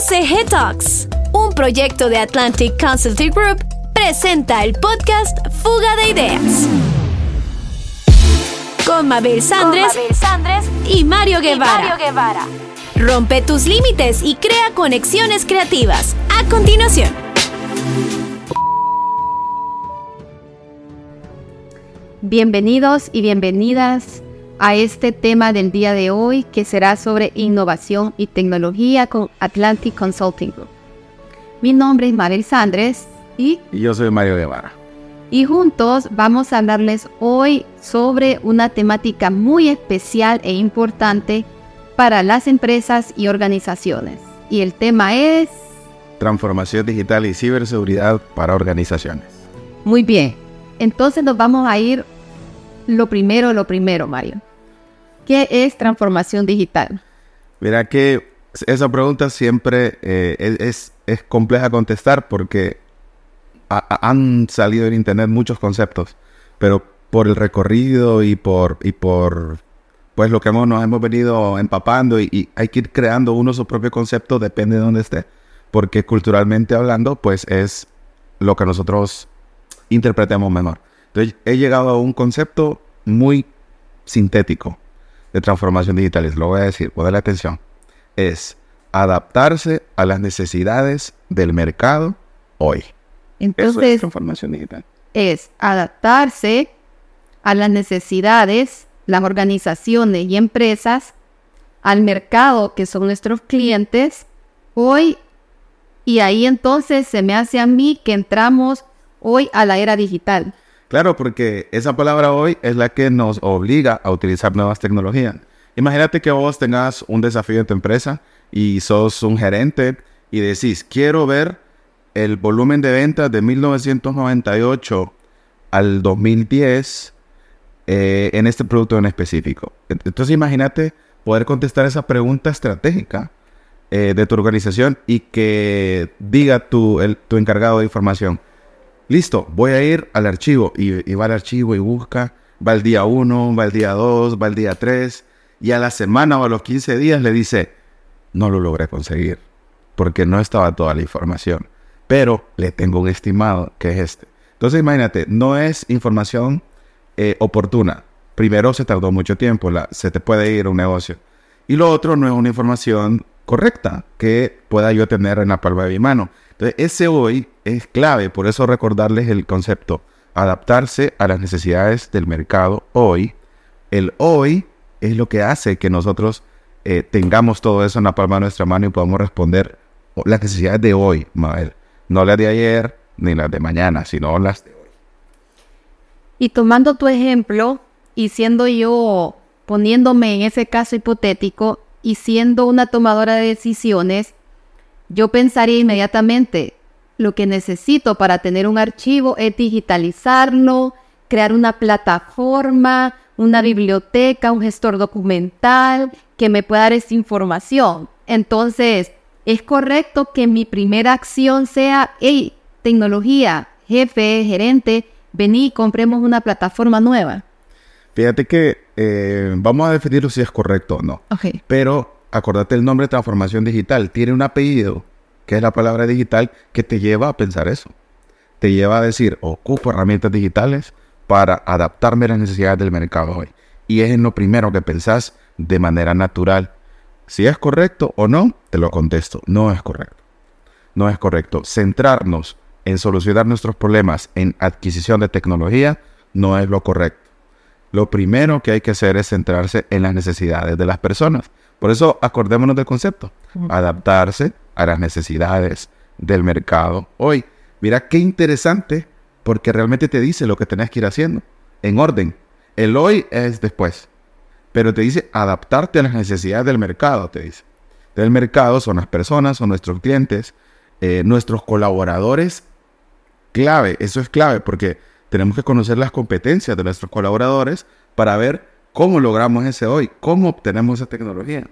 ACG Talks, un proyecto de Atlantic Consulting Group, presenta el podcast Fuga de Ideas. Con Mabel Sandres, y, Mario Guevara. Rompe tus límites y crea conexiones creativas. A continuación. Bienvenidos y bienvenidas a este tema del día de hoy que será sobre innovación y tecnología con Atlantic Consulting Group. Mi nombre es Mabel Sandres y, y yo soy Mario Guevara. Y juntos vamos a hablarles hoy sobre una temática muy especial e importante para las empresas y organizaciones. Y el tema es... Transformación digital y ciberseguridad para organizaciones. Muy bien. Entonces nos vamos a ir lo primero, lo primero, Mario. ¿Qué es transformación digital? Mira que esa pregunta siempre eh, es, es, compleja contestar porque han salido en internet muchos conceptos, pero por el recorrido y por, y por pues lo que hemos, nos hemos venido empapando y, hay que ir creando uno su propio concepto, depende de dónde esté, porque culturalmente hablando, pues es lo que nosotros interpretemos mejor. Entonces he llegado a un concepto muy sintético, de transformación digital, lo voy a decir, la atención, es adaptarse a las necesidades del mercado hoy. Entonces, es transformación digital. Es adaptarse a las necesidades, las organizaciones y empresas, al mercado que son nuestros clientes hoy. Y ahí entonces se me hace a mí que entramos hoy a la era digital. Claro, porque esa palabra hoy es la que nos obliga a utilizar nuevas tecnologías. Imagínate que vos tengas un desafío en tu empresa y sos un gerente y decís, quiero ver el volumen de ventas de 1998 al 2010 eh, en este producto en específico. Entonces imagínate poder contestar esa pregunta estratégica eh, de tu organización y que diga tu, tu encargado de información, Listo, voy a ir al archivo. Y, va al archivo y busca. Va el día 1, va el día 2, va el día 3. Y a la semana o a los 15 días le dice, no lo logré conseguir. Porque no estaba toda la información. Pero le tengo un estimado que es este. Entonces imagínate, no es información eh, oportuna. Primero se tardó mucho tiempo, se te puede ir un negocio. Y lo otro no es una información correcta que pueda yo tener en la palma de mi mano. Entonces, ese hoy es clave, por eso recordarles el concepto, adaptarse a las necesidades del mercado hoy. El hoy es lo que hace que nosotros eh, tengamos todo eso en la palma de nuestra mano y podamos responder las necesidades de hoy, Mabel. No las de ayer ni las de mañana, sino las de hoy. Y tomando tu ejemplo y siendo yo poniéndome en ese caso hipotético y siendo una tomadora de decisiones, yo pensaría inmediatamente, lo que necesito para tener un archivo es digitalizarlo, crear una plataforma, una biblioteca, un gestor documental que me pueda dar esa información. Entonces, es correcto que mi primera acción sea, hey, tecnología, jefe, gerente, vení compremos una plataforma nueva. Fíjate que eh, vamos a definirlo si es correcto o no. Okay. Pero acordate el nombre de transformación digital, tiene un apellido, que es la palabra digital, que te lleva a pensar eso. Te lleva a decir, ocupo herramientas digitales para adaptarme a las necesidades del mercado hoy. Y es en lo primero que pensás de manera natural. Si es correcto o no, te lo contesto. No es correcto. No es correcto. Centrarnos en solucionar nuestros problemas en adquisición de tecnología no es lo correcto. Lo primero que hay que hacer es centrarse en las necesidades de las personas. Por eso acordémonos del concepto, adaptarse a las necesidades del mercado hoy. Mira qué interesante, porque realmente te dice lo que tenés que ir haciendo, en orden. El hoy es después, pero te dice adaptarte a las necesidades del mercado, te dice. Del mercado son las personas, son nuestros clientes, eh, nuestros colaboradores. Clave, eso es clave, porque tenemos que conocer las competencias de nuestros colaboradores para ver ¿Cómo logramos ese hoy? ¿Cómo obtenemos esa tecnología?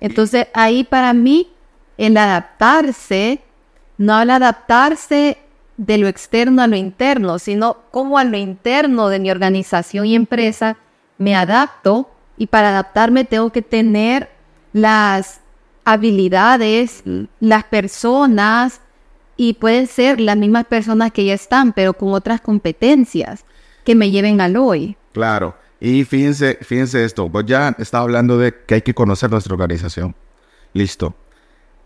Entonces ahí para mí el adaptarse, no al adaptarse de lo externo a lo interno, sino cómo a lo interno de mi organización y empresa me adapto y para adaptarme tengo que tener las habilidades, las personas, y pueden ser las mismas personas que ya están, pero con otras competencias que me lleven al hoy. Claro. Y fíjense, fíjense esto, pues ya estaba hablando de que hay que conocer nuestra organización. Listo.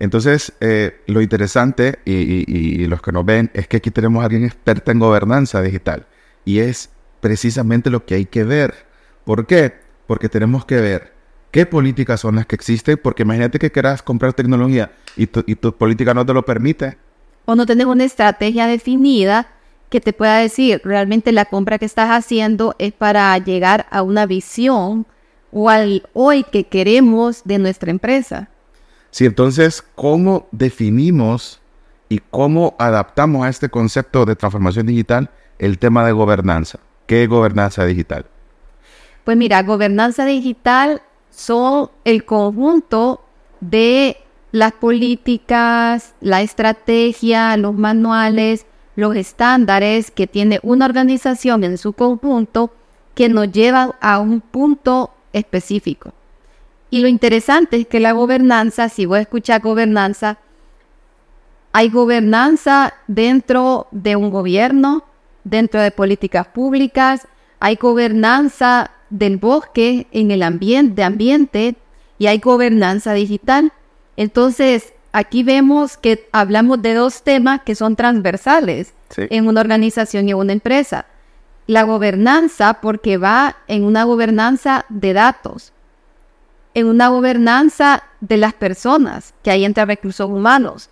Entonces, eh, lo interesante y, los que nos ven es que aquí tenemos a alguien experta en gobernanza digital. Y es precisamente lo que hay que ver. ¿Por qué? Porque tenemos que ver qué políticas son las que existen, porque imagínate que quieras comprar tecnología y tu, y tu política no te lo permite. O no tenés una estrategia definida que te pueda decir realmente la compra que estás haciendo es para llegar a una visión o al hoy que queremos de nuestra empresa. Sí, entonces, ¿cómo definimos y cómo adaptamos a este concepto de transformación digital el tema de gobernanza? ¿Qué es gobernanza digital? Pues mira, gobernanza digital son el conjunto de las políticas, la estrategia, los manuales, los estándares que tiene una organización en su conjunto que nos llevan a un punto específico. Y lo interesante es que la gobernanza, si voy a escuchar gobernanza, hay gobernanza dentro de un gobierno, dentro de políticas públicas, hay gobernanza del bosque en el ambiente, ambiente y hay gobernanza digital. Entonces, aquí vemos que hablamos de dos temas que son transversales en una organización y en una empresa. La gobernanza, porque va en una gobernanza de datos, en una gobernanza de las personas, que hay entre recursos humanos.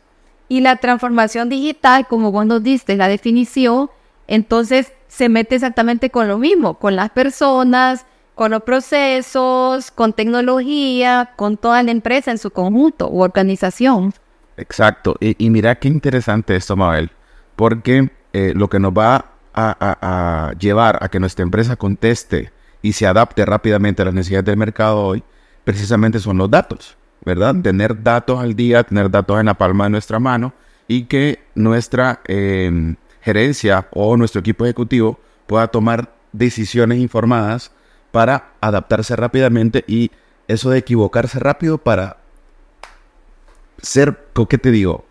Y la transformación digital, como vos nos diste la definición, entonces se mete exactamente con lo mismo, con las personas, con los procesos, con tecnología, con toda la empresa en su conjunto u organización. Exacto. Y, mira qué interesante esto, Mabel, porque eh, lo que nos va a, llevar a que nuestra empresa conteste y se adapte rápidamente a las necesidades del mercado hoy, precisamente son los datos, ¿verdad? Tener datos al día, tener datos en la palma de nuestra mano y que nuestra em, gerencia o nuestro equipo ejecutivo pueda tomar decisiones informadas para adaptarse rápidamente y eso de equivocarse rápido para ser, ¿qué te digo?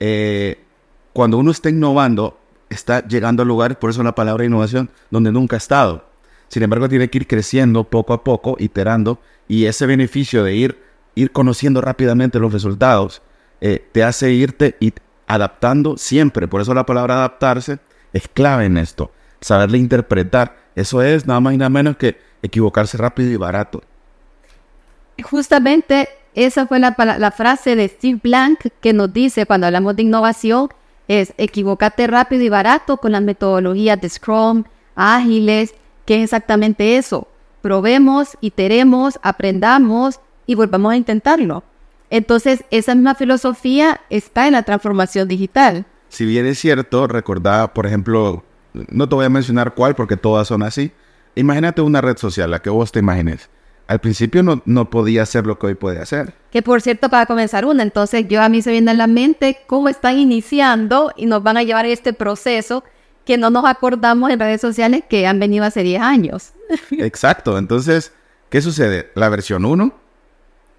Eh, cuando uno está innovando, está llegando a lugares, por eso la palabra innovación, donde nunca ha estado. Sin embargo, tiene que ir creciendo poco a poco, iterando, y ese beneficio de ir, ir conociendo rápidamente los resultados eh, te hace irte y adaptando siempre. Por eso la palabra adaptarse es clave en esto. Saberle interpretar. Eso es nada más y nada menos que equivocarse rápido y barato. Justamente esa fue la, la, frase de Steve Blank que nos dice cuando hablamos de innovación, es equivocate rápido y barato con las metodologías de Scrum, ágiles, que es exactamente eso. Probemos, iteremos, aprendamos y volvamos a intentarlo. Entonces, esa misma filosofía está en la transformación digital. Si bien es cierto, recordaba, por ejemplo, no te voy a mencionar cuál porque todas son así, Imagínate una red social, la que vos te imagines. Al principio no, no podía hacer lo que hoy puede hacer. Que por cierto, para comenzar una, entonces yo a mí se viene a la mente cómo están iniciando y nos van a llevar a este proceso que no nos acordamos en redes sociales que han venido hace 10 años. Exacto, entonces, ¿qué sucede? La versión 1,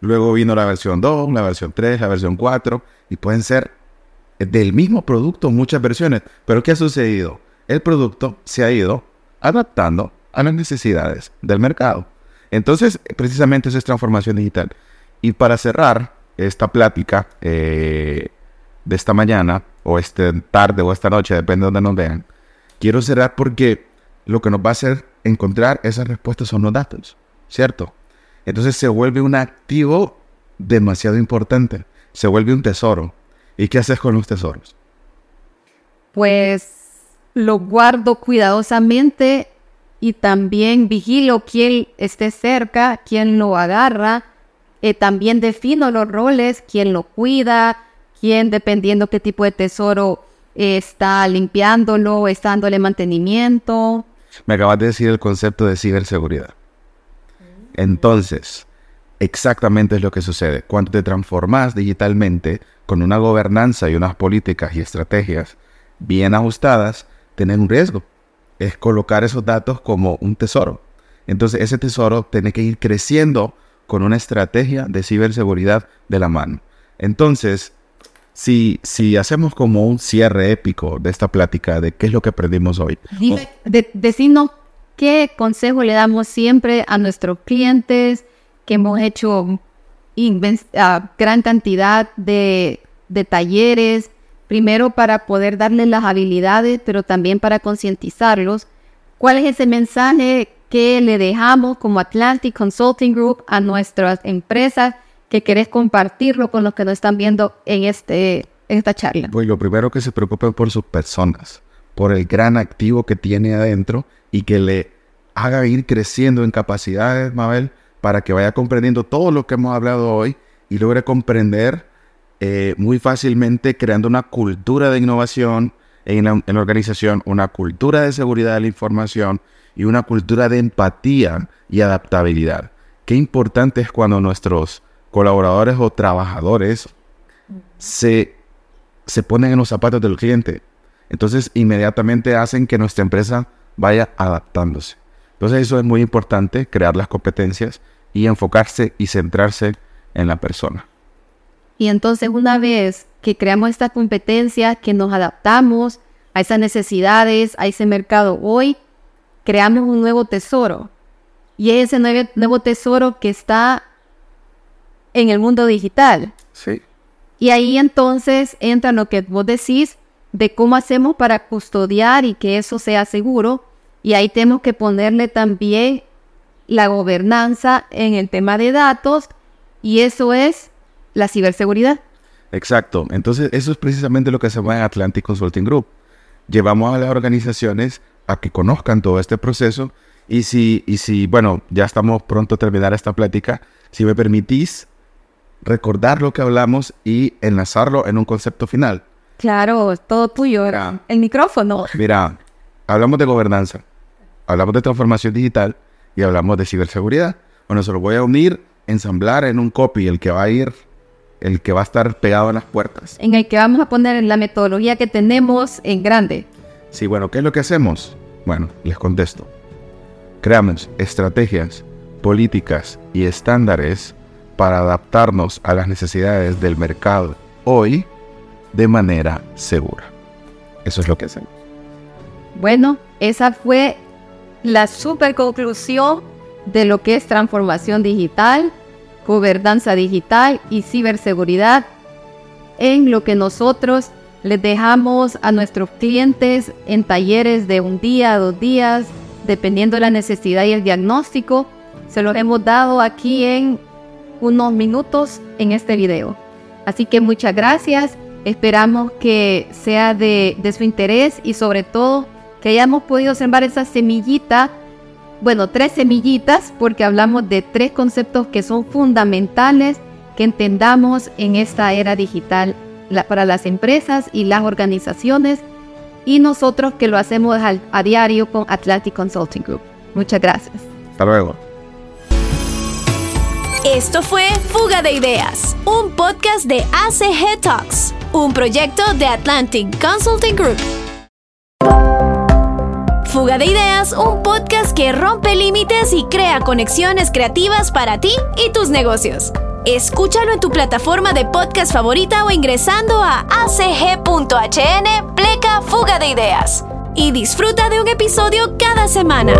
luego vino la versión 2, la versión 3, la versión 4, y pueden ser del mismo producto muchas versiones. Pero ¿qué ha sucedido? El producto se ha ido adaptando a las necesidades del mercado. Entonces, precisamente eso es transformación digital. Y para cerrar esta plática eh, de esta mañana, o esta tarde, o esta noche, depende de donde nos vean, quiero cerrar porque lo que nos va a hacer encontrar esas respuestas son los datos, ¿cierto? Entonces se vuelve un activo demasiado importante, se vuelve un tesoro. ¿Y qué haces con los tesoros? Pues lo guardo cuidadosamente y también vigilo quién esté cerca, quién lo agarra. Eh, también defino los roles, quién lo cuida, quién dependiendo qué tipo de tesoro está limpiándolo, está dándole mantenimiento. Me acabas de decir el concepto de ciberseguridad. Entonces, exactamente es lo que sucede. Cuando te transformas digitalmente con una gobernanza y unas políticas y estrategias bien ajustadas, tenés un riesgo es colocar esos datos como un tesoro. Entonces ese tesoro tiene que ir creciendo con una estrategia de ciberseguridad de la mano. Entonces, si, si hacemos como un cierre épico de esta plática de qué es lo que aprendimos hoy. de, decirnos qué consejo le damos siempre a nuestros clientes que hemos hecho gran cantidad de, de talleres, primero para poder darles las habilidades, pero también para concientizarlos. ¿Cuál es ese mensaje que le dejamos como Atlantic Consulting Group a nuestras empresas que querés compartirlo con los que nos están viendo en, este, esta charla? Pues lo primero que se preocupen por sus personas, por el gran activo que tiene adentro y que le haga ir creciendo en capacidades, Mabel, para que vaya comprendiendo todo lo que hemos hablado hoy y logre comprender eh, muy fácilmente creando una cultura de innovación en en la organización, una cultura de seguridad de la información y una cultura de empatía y adaptabilidad. Qué importante es cuando nuestros colaboradores o trabajadores se, se ponen en los zapatos del cliente. Entonces inmediatamente hacen que nuestra empresa vaya adaptándose. Entonces eso es muy importante, crear las competencias y enfocarse y centrarse en la persona. Y entonces una vez que creamos esta competencia, que nos adaptamos a esas necesidades, a ese mercado hoy, creamos un nuevo tesoro. Y es ese nuevo tesoro que está en el mundo digital. Sí. Y ahí entonces entra lo que vos decís de cómo hacemos para custodiar y que eso sea seguro. Y ahí tenemos que ponerle también la gobernanza en el tema de datos y eso es la ciberseguridad. Exacto. Entonces, eso es precisamente lo que hacemos en Atlantic Consulting Group. Llevamos a las organizaciones a que conozcan todo este proceso. Y si, y si, bueno, ya estamos pronto a terminar esta plática, si me permitís recordar lo que hablamos y enlazarlo en un concepto final. Claro, todo tuyo. el micrófono. Mira, hablamos de gobernanza, hablamos de transformación digital y hablamos de ciberseguridad. Bueno, se lo voy a unir, ensamblar en un copy, el que va a ir, el que va a estar pegado en las puertas. En el que vamos a poner la metodología que tenemos en grande. Sí, bueno, ¿qué es lo que hacemos? Bueno, les contesto. Creamos estrategias, políticas y estándares para adaptarnos a las necesidades del mercado hoy de manera segura. Eso es lo que hacemos. Bueno, esa fue la super conclusión de lo que es transformación digital, gobernanza digital y ciberseguridad en lo que nosotros les dejamos a nuestros clientes en talleres de un día, dos días, dependiendo de la necesidad y el diagnóstico. Se los hemos dado aquí en unos minutos en este video. Así que muchas gracias. Esperamos que sea de, de su interés y sobre todo que hayamos podido sembrar esa semillita, bueno, tres semillitas, porque hablamos de tres conceptos que son fundamentales que entendamos en esta era digital para las empresas y las organizaciones y nosotros que lo hacemos a, diario con Atlantic Consulting Group. Muchas gracias. Hasta luego. Esto fue Fuga de Ideas, un podcast de ACG Talks, un proyecto de Atlantic Consulting Group. Fuga de Ideas, un podcast que rompe límites y crea conexiones creativas para ti y tus negocios. Escúchalo en tu plataforma de podcast favorita o ingresando a acg.hn pleca fuga de ideas. Y disfruta de un episodio cada semana.